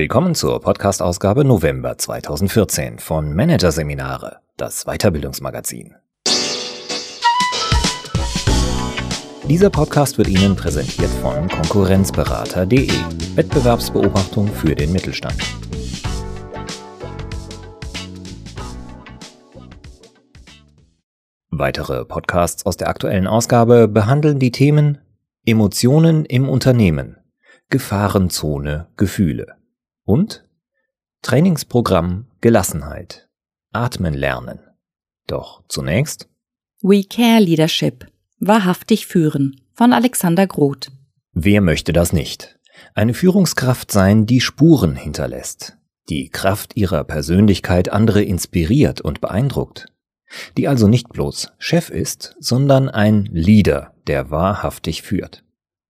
Willkommen zur Podcast-Ausgabe November 2014 von Managerseminare, das Weiterbildungsmagazin. Dieser Podcast wird Ihnen präsentiert von Konkurrenzberater.de, Wettbewerbsbeobachtung für den Mittelstand. Weitere Podcasts aus der aktuellen Ausgabe behandeln die Themen Emotionen im Unternehmen, Gefahrenzone Gefühle und Trainingsprogramm Gelassenheit, Atmen lernen. Doch zunächst We Care Leadership, wahrhaftig führen von Alexander Groth. Wer möchte das nicht? Eine Führungskraft sein, die Spuren hinterlässt, die Kraft ihrer Persönlichkeit andere inspiriert und beeindruckt, die also nicht bloß Chef ist, sondern ein Leader, der wahrhaftig führt.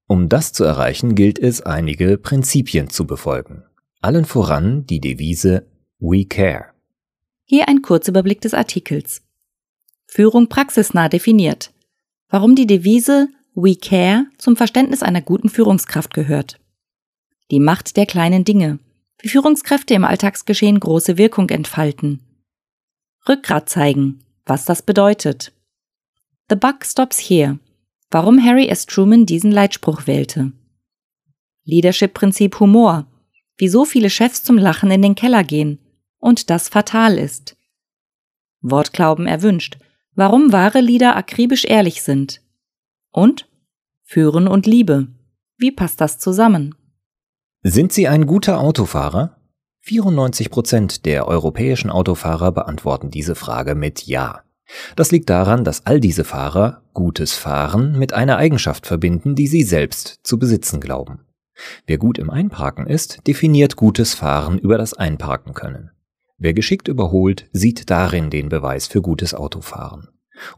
Um das zu erreichen, gilt es, einige Prinzipien zu befolgen. Allen voran die Devise We Care. Hier ein Kurzüberblick des Artikels. Führung praxisnah definiert. Warum die Devise We Care zum Verständnis einer guten Führungskraft gehört. Die Macht der kleinen Dinge. Wie Führungskräfte im Alltagsgeschehen große Wirkung entfalten. Rückgrat zeigen. Was das bedeutet. The buck stops here. Warum Harry S. Truman diesen Leitspruch wählte. Leadership-Prinzip Humor. Wie so viele Chefs zum Lachen in den Keller gehen. Und das fatal ist. Wortglauben erwünscht. Warum wahre Lieder akribisch ehrlich sind. Und Führen und Liebe. Wie passt das zusammen? Sind Sie ein guter Autofahrer? 94 Prozent der europäischen Autofahrer beantworten diese Frage mit Ja. Das liegt daran, dass all diese Fahrer gutes Fahren mit einer Eigenschaft verbinden, die sie selbst zu besitzen glauben. Wer gut im Einparken ist, definiert gutes Fahren über das Einparken können. Wer geschickt überholt, sieht darin den Beweis für gutes Autofahren.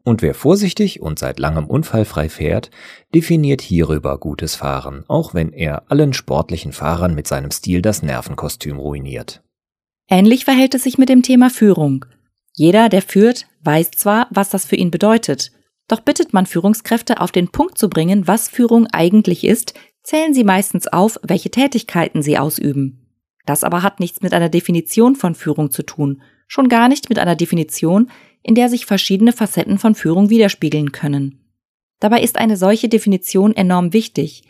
Und wer vorsichtig und seit langem unfallfrei fährt, definiert hierüber gutes Fahren, auch wenn er allen sportlichen Fahrern mit seinem Stil das Nervenkostüm ruiniert. Ähnlich verhält es sich mit dem Thema Führung. Jeder, der führt, weiß zwar, was das für ihn bedeutet, doch bittet man Führungskräfte auf den Punkt zu bringen, was Führung eigentlich ist, zählen sie meistens auf, welche Tätigkeiten sie ausüben. Das aber hat nichts mit einer Definition von Führung zu tun, schon gar nicht mit einer Definition, in der sich verschiedene Facetten von Führung widerspiegeln können. Dabei ist eine solche Definition enorm wichtig,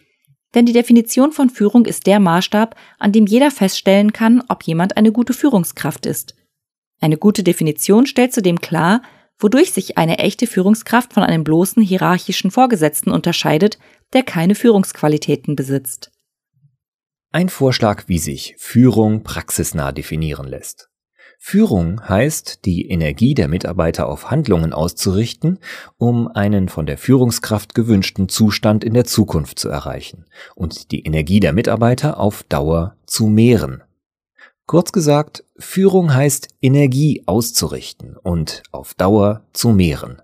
denn die Definition von Führung ist der Maßstab, an dem jeder feststellen kann, ob jemand eine gute Führungskraft ist. Eine gute Definition stellt zudem klar, wodurch sich eine echte Führungskraft von einem bloßen hierarchischen Vorgesetzten unterscheidet, der keine Führungsqualitäten besitzt. Ein Vorschlag, wie sich Führung praxisnah definieren lässt. Führung heißt, die Energie der Mitarbeiter auf Handlungen auszurichten, um einen von der Führungskraft gewünschten Zustand in der Zukunft zu erreichen und die Energie der Mitarbeiter auf Dauer zu mehren. Kurz gesagt, Führung heißt Energie auszurichten und auf Dauer zu mehren.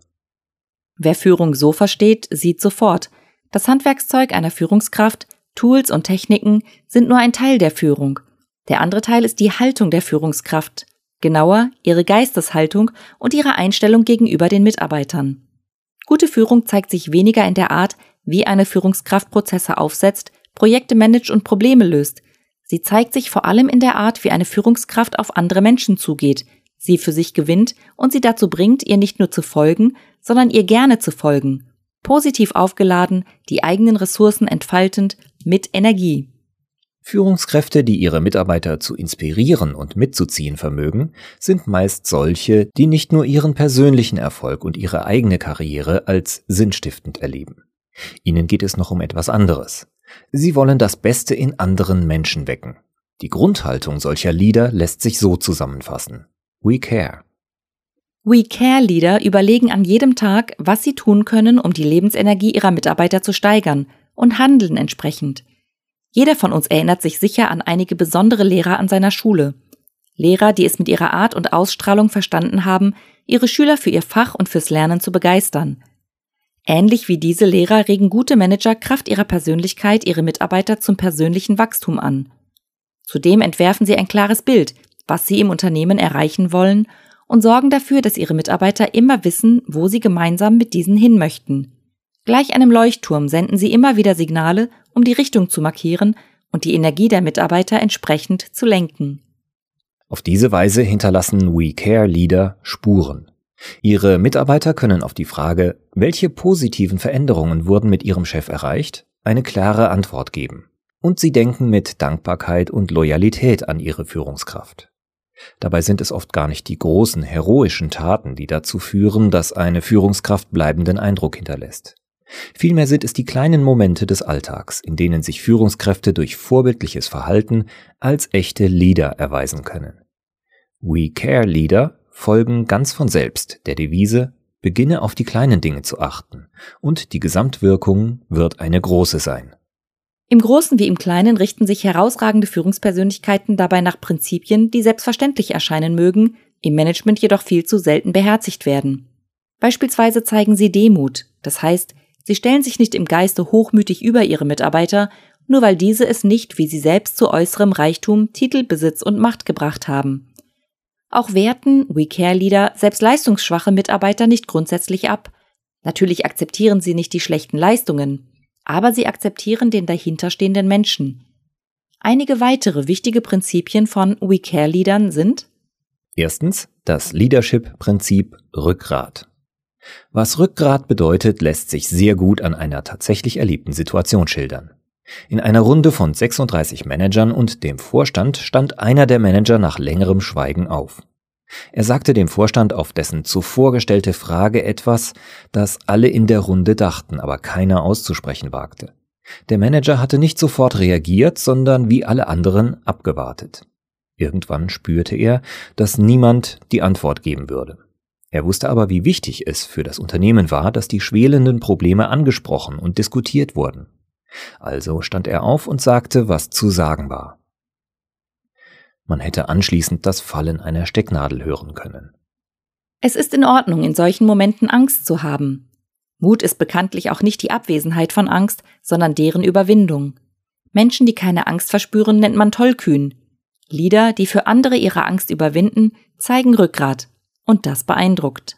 Wer Führung so versteht, sieht sofort, das Handwerkszeug einer Führungskraft, Tools und Techniken sind nur ein Teil der Führung. Der andere Teil ist die Haltung der Führungskraft, genauer ihre Geisteshaltung und ihre Einstellung gegenüber den Mitarbeitern. Gute Führung zeigt sich weniger in der Art, wie eine Führungskraft Prozesse aufsetzt, Projekte managt und Probleme löst. Sie zeigt sich vor allem in der Art, wie eine Führungskraft auf andere Menschen zugeht, sie für sich gewinnt und sie dazu bringt, ihr nicht nur zu folgen, sondern ihr gerne zu folgen. Positiv aufgeladen, die eigenen Ressourcen entfaltend, mit Energie. Führungskräfte, die ihre Mitarbeiter zu inspirieren und mitzuziehen vermögen, sind meist solche, die nicht nur ihren persönlichen Erfolg und ihre eigene Karriere als sinnstiftend erleben. Ihnen geht es noch um etwas anderes. Sie wollen das Beste in anderen Menschen wecken. Die Grundhaltung solcher Leader lässt sich so zusammenfassen. We care. We Care Leader überlegen an jedem Tag, was sie tun können, um die Lebensenergie ihrer Mitarbeiter zu steigern und handeln entsprechend. Jeder von uns erinnert sich sicher an einige besondere Lehrer an seiner Schule. Lehrer, die es mit ihrer Art und Ausstrahlung verstanden haben, ihre Schüler für ihr Fach und fürs Lernen zu begeistern. Ähnlich wie diese Lehrer regen gute Manager Kraft ihrer Persönlichkeit ihre Mitarbeiter zum persönlichen Wachstum an. Zudem entwerfen sie ein klares Bild, was sie im Unternehmen erreichen wollen und sorgen dafür, dass ihre Mitarbeiter immer wissen, wo sie gemeinsam mit diesen hin möchten. Gleich einem Leuchtturm senden sie immer wieder Signale, um die Richtung zu markieren und die Energie der Mitarbeiter entsprechend zu lenken. Auf diese Weise hinterlassen We Care Leader Spuren. Ihre Mitarbeiter können auf die Frage, welche positiven Veränderungen wurden mit ihrem Chef erreicht, eine klare Antwort geben. Und sie denken mit Dankbarkeit und Loyalität an ihre Führungskraft. Dabei sind es oft gar nicht die großen, heroischen Taten, die dazu führen, dass eine Führungskraft bleibenden Eindruck hinterlässt. Vielmehr sind es die kleinen Momente des Alltags, in denen sich Führungskräfte durch vorbildliches Verhalten als echte Leader erweisen können. We Care Leader folgen ganz von selbst der Devise, beginne auf die kleinen Dinge zu achten, und die Gesamtwirkung wird eine große sein. Im Großen wie im Kleinen richten sich herausragende Führungspersönlichkeiten dabei nach Prinzipien, die selbstverständlich erscheinen mögen, im Management jedoch viel zu selten beherzigt werden. Beispielsweise zeigen sie Demut, das heißt, sie stellen sich nicht im Geiste hochmütig über ihre Mitarbeiter, nur weil diese es nicht wie sie selbst zu äußerem Reichtum, Titel, Besitz und Macht gebracht haben. Auch werten We Care Leader selbst leistungsschwache Mitarbeiter nicht grundsätzlich ab. Natürlich akzeptieren sie nicht die schlechten Leistungen, aber sie akzeptieren den dahinterstehenden Menschen. Einige weitere wichtige Prinzipien von We Care Leadern sind Erstens das Leadership-Prinzip Rückgrat. Was Rückgrat bedeutet, lässt sich sehr gut an einer tatsächlich erlebten Situation schildern. In einer Runde von 36 Managern und dem Vorstand stand einer der Manager nach längerem Schweigen auf. Er sagte dem Vorstand auf dessen zuvor gestellte Frage etwas, das alle in der Runde dachten, aber keiner auszusprechen wagte. Der Manager hatte nicht sofort reagiert, sondern wie alle anderen abgewartet. Irgendwann spürte er, dass niemand die Antwort geben würde. Er wusste aber, wie wichtig es für das Unternehmen war, dass die schwelenden Probleme angesprochen und diskutiert wurden. Also stand er auf und sagte, was zu sagen war. Man hätte anschließend das Fallen einer Stecknadel hören können. Es ist in Ordnung, in solchen Momenten Angst zu haben. Mut ist bekanntlich auch nicht die Abwesenheit von Angst, sondern deren Überwindung. Menschen, die keine Angst verspüren, nennt man tollkühn. Lieder, die für andere ihre Angst überwinden, zeigen Rückgrat. Und das beeindruckt.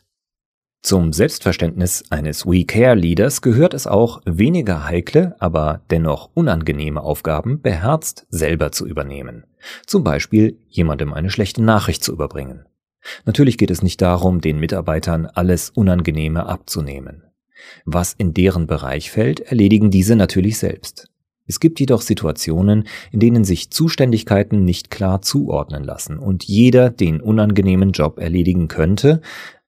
Zum Selbstverständnis eines We Care Leaders gehört es auch, weniger heikle, aber dennoch unangenehme Aufgaben beherzt selber zu übernehmen. Zum Beispiel jemandem eine schlechte Nachricht zu überbringen. Natürlich geht es nicht darum, den Mitarbeitern alles Unangenehme abzunehmen. Was in deren Bereich fällt, erledigen diese natürlich selbst. Es gibt jedoch Situationen, in denen sich Zuständigkeiten nicht klar zuordnen lassen und jeder den unangenehmen Job erledigen könnte,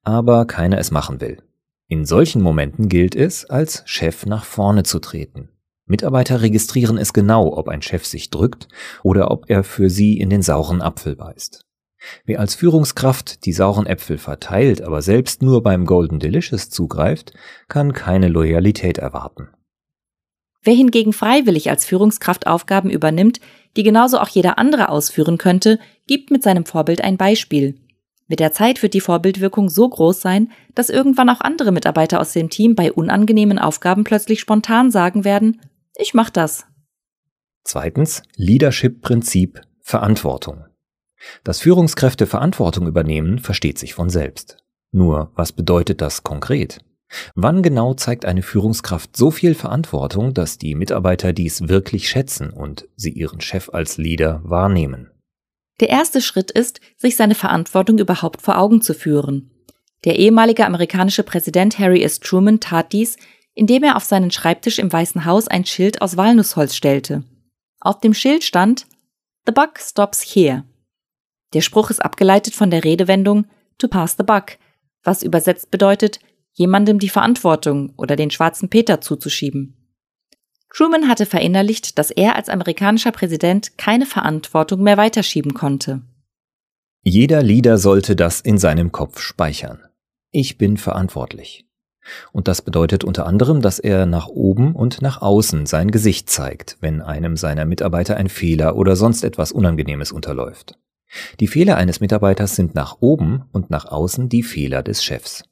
aber keiner es machen will. In solchen Momenten gilt es, als Chef nach vorne zu treten. Mitarbeiter registrieren es genau, ob ein Chef sich drückt oder ob er für sie in den sauren Apfel beißt. Wer als Führungskraft die sauren Äpfel verteilt, aber selbst nur beim Golden Delicious zugreift, kann keine Loyalität erwarten. Wer hingegen freiwillig als Führungskraft Aufgaben übernimmt, die genauso auch jeder andere ausführen könnte, gibt mit seinem Vorbild ein Beispiel. Mit der Zeit wird die Vorbildwirkung so groß sein, dass irgendwann auch andere Mitarbeiter aus dem Team bei unangenehmen Aufgaben plötzlich spontan sagen werden, ich mach das. Zweitens, Leadership-Prinzip Verantwortung. Dass Führungskräfte Verantwortung übernehmen, versteht sich von selbst. Nur, was bedeutet das konkret? Wann genau zeigt eine Führungskraft so viel Verantwortung, dass die Mitarbeiter dies wirklich schätzen und sie ihren Chef als Leader wahrnehmen? Der erste Schritt ist, sich seine Verantwortung überhaupt vor Augen zu führen. Der ehemalige amerikanische Präsident Harry S. Truman tat dies, indem er auf seinen Schreibtisch im Weißen Haus ein Schild aus Walnussholz stellte. Auf dem Schild stand The buck stops here. Der Spruch ist abgeleitet von der Redewendung to pass the buck, was übersetzt bedeutet, jemandem die Verantwortung oder den schwarzen Peter zuzuschieben. Truman hatte verinnerlicht, dass er als amerikanischer Präsident keine Verantwortung mehr weiterschieben konnte. Jeder Leader sollte das in seinem Kopf speichern. Ich bin verantwortlich. Und das bedeutet unter anderem, dass er nach oben und nach außen sein Gesicht zeigt, wenn einem seiner Mitarbeiter ein Fehler oder sonst etwas Unangenehmes unterläuft. Die Fehler eines Mitarbeiters sind nach oben und nach außen die Fehler des Chefs.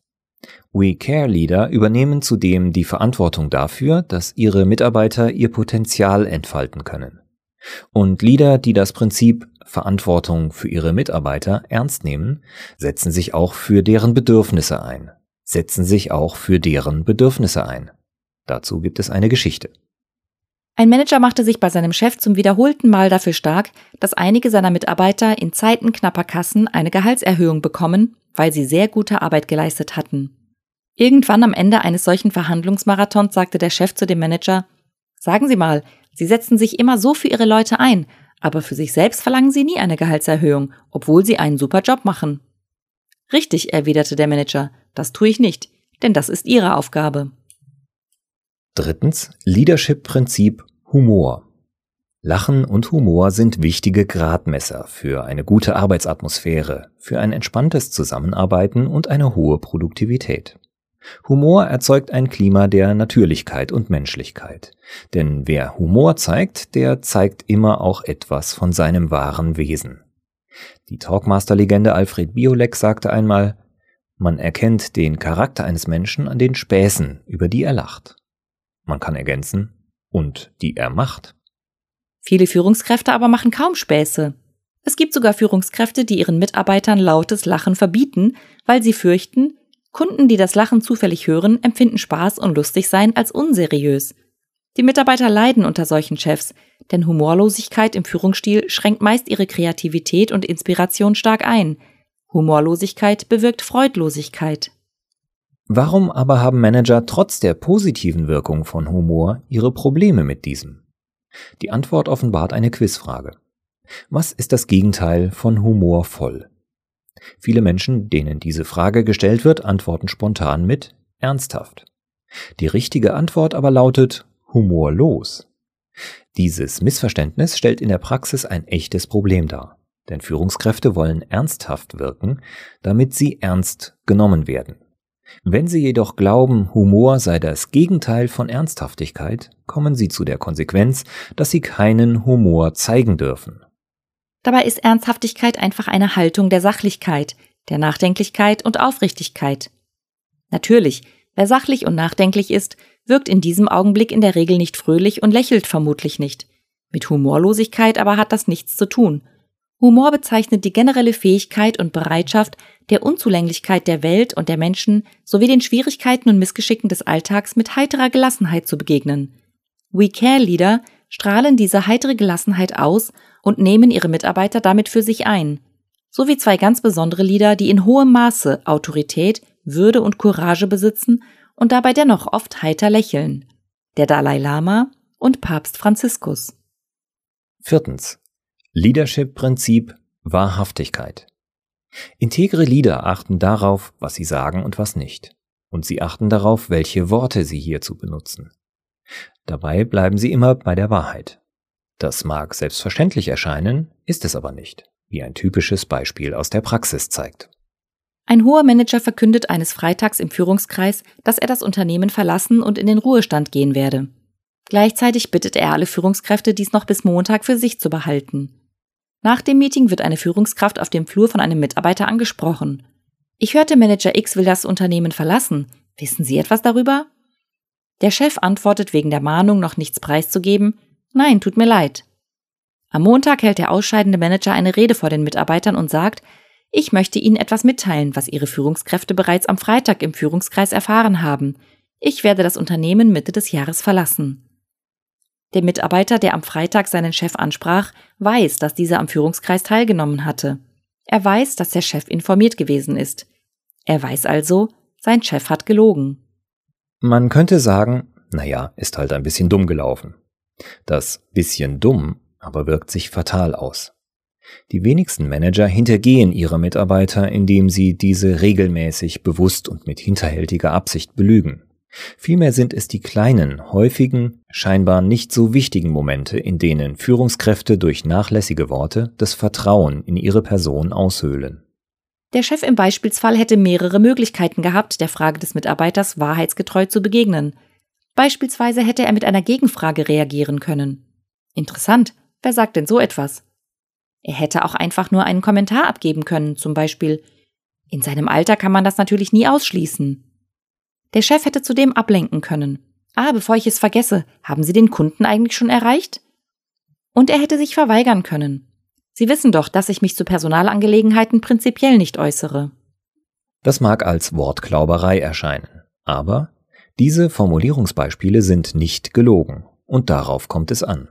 We Care Leader übernehmen zudem die Verantwortung dafür, dass ihre Mitarbeiter ihr Potenzial entfalten können. Und Leader, die das Prinzip Verantwortung für ihre Mitarbeiter ernst nehmen, setzen sich auch für deren Bedürfnisse ein. Setzen sich auch für deren Bedürfnisse ein. Dazu gibt es eine Geschichte. Ein Manager machte sich bei seinem Chef zum wiederholten Mal dafür stark, dass einige seiner Mitarbeiter in Zeiten knapper Kassen eine Gehaltserhöhung bekommen, weil sie sehr gute Arbeit geleistet hatten. Irgendwann am Ende eines solchen Verhandlungsmarathons sagte der Chef zu dem Manager, Sagen Sie mal, Sie setzen sich immer so für Ihre Leute ein, aber für sich selbst verlangen Sie nie eine Gehaltserhöhung, obwohl Sie einen super Job machen. Richtig, erwiderte der Manager, das tue ich nicht, denn das ist Ihre Aufgabe. Drittens, Leadership-Prinzip Humor. Lachen und Humor sind wichtige Gradmesser für eine gute Arbeitsatmosphäre, für ein entspanntes Zusammenarbeiten und eine hohe Produktivität. Humor erzeugt ein Klima der Natürlichkeit und Menschlichkeit. Denn wer Humor zeigt, der zeigt immer auch etwas von seinem wahren Wesen. Die Talkmaster-Legende Alfred Biolek sagte einmal, man erkennt den Charakter eines Menschen an den Späßen, über die er lacht. Man kann ergänzen, und die er macht. Viele Führungskräfte aber machen kaum Späße. Es gibt sogar Führungskräfte, die ihren Mitarbeitern lautes Lachen verbieten, weil sie fürchten, Kunden, die das Lachen zufällig hören, empfinden Spaß und lustig sein als unseriös. Die Mitarbeiter leiden unter solchen Chefs, denn Humorlosigkeit im Führungsstil schränkt meist ihre Kreativität und Inspiration stark ein. Humorlosigkeit bewirkt Freudlosigkeit. Warum aber haben Manager trotz der positiven Wirkung von Humor ihre Probleme mit diesem? Die Antwort offenbart eine Quizfrage. Was ist das Gegenteil von humorvoll? Viele Menschen, denen diese Frage gestellt wird, antworten spontan mit ernsthaft. Die richtige Antwort aber lautet humorlos. Dieses Missverständnis stellt in der Praxis ein echtes Problem dar, denn Führungskräfte wollen ernsthaft wirken, damit sie ernst genommen werden. Wenn sie jedoch glauben, Humor sei das Gegenteil von Ernsthaftigkeit, kommen sie zu der Konsequenz, dass sie keinen Humor zeigen dürfen. Dabei ist Ernsthaftigkeit einfach eine Haltung der Sachlichkeit, der Nachdenklichkeit und Aufrichtigkeit. Natürlich, wer sachlich und nachdenklich ist, wirkt in diesem Augenblick in der Regel nicht fröhlich und lächelt vermutlich nicht. Mit Humorlosigkeit aber hat das nichts zu tun. Humor bezeichnet die generelle Fähigkeit und Bereitschaft, der Unzulänglichkeit der Welt und der Menschen sowie den Schwierigkeiten und Missgeschicken des Alltags mit heiterer Gelassenheit zu begegnen. We Care Leader strahlen diese heitere Gelassenheit aus und nehmen ihre Mitarbeiter damit für sich ein, sowie zwei ganz besondere Lieder, die in hohem Maße Autorität, Würde und Courage besitzen und dabei dennoch oft heiter lächeln. Der Dalai Lama und Papst Franziskus. Viertens. Leadership-Prinzip Wahrhaftigkeit. Integre Leader achten darauf, was sie sagen und was nicht. Und sie achten darauf, welche Worte sie hierzu benutzen. Dabei bleiben sie immer bei der Wahrheit. Das mag selbstverständlich erscheinen, ist es aber nicht, wie ein typisches Beispiel aus der Praxis zeigt. Ein hoher Manager verkündet eines Freitags im Führungskreis, dass er das Unternehmen verlassen und in den Ruhestand gehen werde. Gleichzeitig bittet er alle Führungskräfte, dies noch bis Montag für sich zu behalten. Nach dem Meeting wird eine Führungskraft auf dem Flur von einem Mitarbeiter angesprochen. Ich hörte, Manager X will das Unternehmen verlassen. Wissen Sie etwas darüber? Der Chef antwortet wegen der Mahnung noch nichts preiszugeben, Nein, tut mir leid. Am Montag hält der ausscheidende Manager eine Rede vor den Mitarbeitern und sagt, ich möchte Ihnen etwas mitteilen, was Ihre Führungskräfte bereits am Freitag im Führungskreis erfahren haben. Ich werde das Unternehmen Mitte des Jahres verlassen. Der Mitarbeiter, der am Freitag seinen Chef ansprach, weiß, dass dieser am Führungskreis teilgenommen hatte. Er weiß, dass der Chef informiert gewesen ist. Er weiß also, sein Chef hat gelogen. Man könnte sagen, naja, ist halt ein bisschen dumm gelaufen. Das bisschen dumm aber wirkt sich fatal aus. Die wenigsten Manager hintergehen ihre Mitarbeiter, indem sie diese regelmäßig, bewusst und mit hinterhältiger Absicht belügen. Vielmehr sind es die kleinen, häufigen, scheinbar nicht so wichtigen Momente, in denen Führungskräfte durch nachlässige Worte das Vertrauen in ihre Person aushöhlen. Der Chef im Beispielsfall hätte mehrere Möglichkeiten gehabt, der Frage des Mitarbeiters wahrheitsgetreu zu begegnen. Beispielsweise hätte er mit einer Gegenfrage reagieren können. Interessant, wer sagt denn so etwas? Er hätte auch einfach nur einen Kommentar abgeben können, zum Beispiel In seinem Alter kann man das natürlich nie ausschließen. Der Chef hätte zudem ablenken können. Ah, bevor ich es vergesse, haben Sie den Kunden eigentlich schon erreicht? Und er hätte sich verweigern können. Sie wissen doch, dass ich mich zu Personalangelegenheiten prinzipiell nicht äußere. Das mag als Wortklauberei erscheinen, aber diese Formulierungsbeispiele sind nicht gelogen Und darauf kommt es an.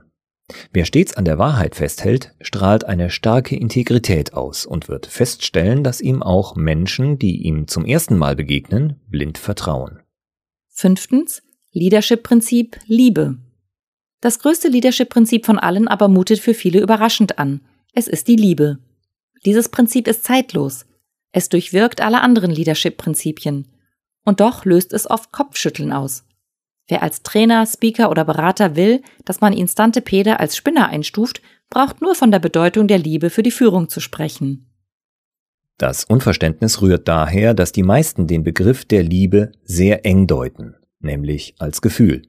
Wer stets an der Wahrheit festhält, strahlt eine starke Integrität aus und wird feststellen, dass ihm auch Menschen, die ihm zum ersten Mal begegnen, blind vertrauen. Fünftens. Leadership-Prinzip Liebe. Das größte Leadership-Prinzip von allen aber mutet für viele überraschend an. Es ist die Liebe. Dieses Prinzip ist zeitlos. Es durchwirkt alle anderen Leadership-Prinzipien. Und doch löst es oft Kopfschütteln aus. Wer als Trainer, Speaker oder Berater will, dass man ihn Stante Pede als Spinner einstuft, braucht nur von der Bedeutung der Liebe für die Führung zu sprechen. Das Unverständnis rührt daher, dass die meisten den Begriff der Liebe sehr eng deuten, nämlich als Gefühl.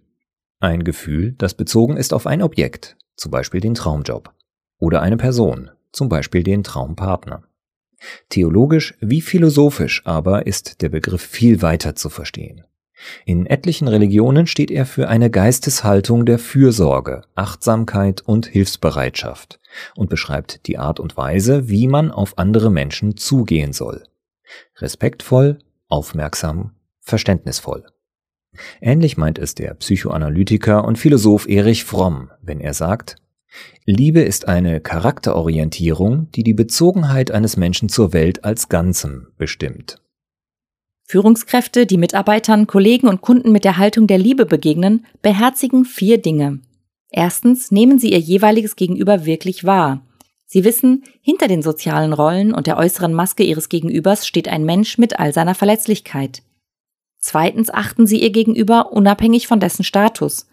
Ein Gefühl, das bezogen ist auf ein Objekt, zum Beispiel den Traumjob, oder eine Person, zum Beispiel den Traumpartner. Theologisch wie philosophisch aber ist der Begriff viel weiter zu verstehen. In etlichen Religionen steht er für eine Geisteshaltung der Fürsorge, Achtsamkeit und Hilfsbereitschaft und beschreibt die Art und Weise, wie man auf andere Menschen zugehen soll. Respektvoll, aufmerksam, verständnisvoll. Ähnlich meint es der Psychoanalytiker und Philosoph Erich Fromm, wenn er sagt, Liebe ist eine Charakterorientierung, die die Bezogenheit eines Menschen zur Welt als Ganzem bestimmt. Führungskräfte, die Mitarbeitern, Kollegen und Kunden mit der Haltung der Liebe begegnen, beherzigen vier Dinge. Erstens nehmen sie ihr jeweiliges Gegenüber wirklich wahr. Sie wissen, hinter den sozialen Rollen und der äußeren Maske ihres Gegenübers steht ein Mensch mit all seiner Verletzlichkeit. Zweitens achten sie ihr Gegenüber unabhängig von dessen Status.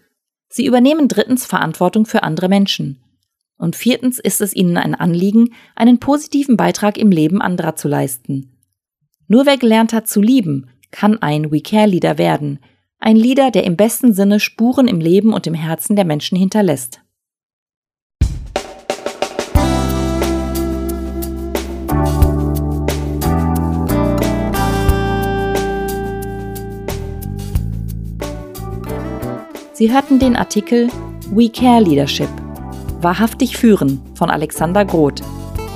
Sie übernehmen drittens Verantwortung für andere Menschen. Und viertens ist es ihnen ein Anliegen, einen positiven Beitrag im Leben anderer zu leisten. Nur wer gelernt hat zu lieben, kann ein We Care Leader werden. Ein Leader, der im besten Sinne Spuren im Leben und im Herzen der Menschen hinterlässt. Sie hörten den Artikel We Care Leadership. Wahrhaftig führen von Alexander Groth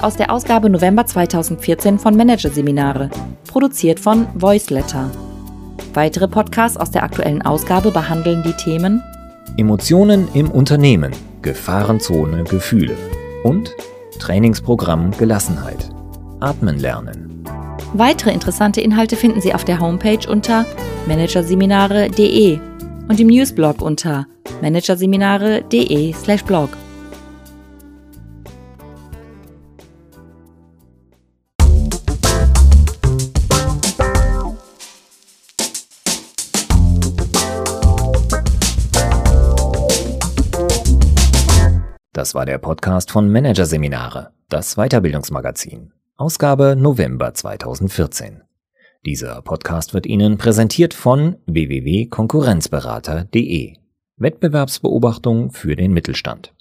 aus der Ausgabe November 2014 von Managerseminare, produziert von Voiceletter. Weitere Podcasts aus der aktuellen Ausgabe behandeln die Themen Emotionen im Unternehmen, Gefahrenzone Gefühle und Trainingsprogramm Gelassenheit. Atmen lernen. Weitere interessante Inhalte finden Sie auf der Homepage unter managerseminare.de und im Newsblog unter managerseminare.de/blog. Das war der Podcast von Managerseminare, das Weiterbildungsmagazin, Ausgabe November 2014. Dieser Podcast wird Ihnen präsentiert von www.konkurrenzberater.de. Wettbewerbsbeobachtung für den Mittelstand.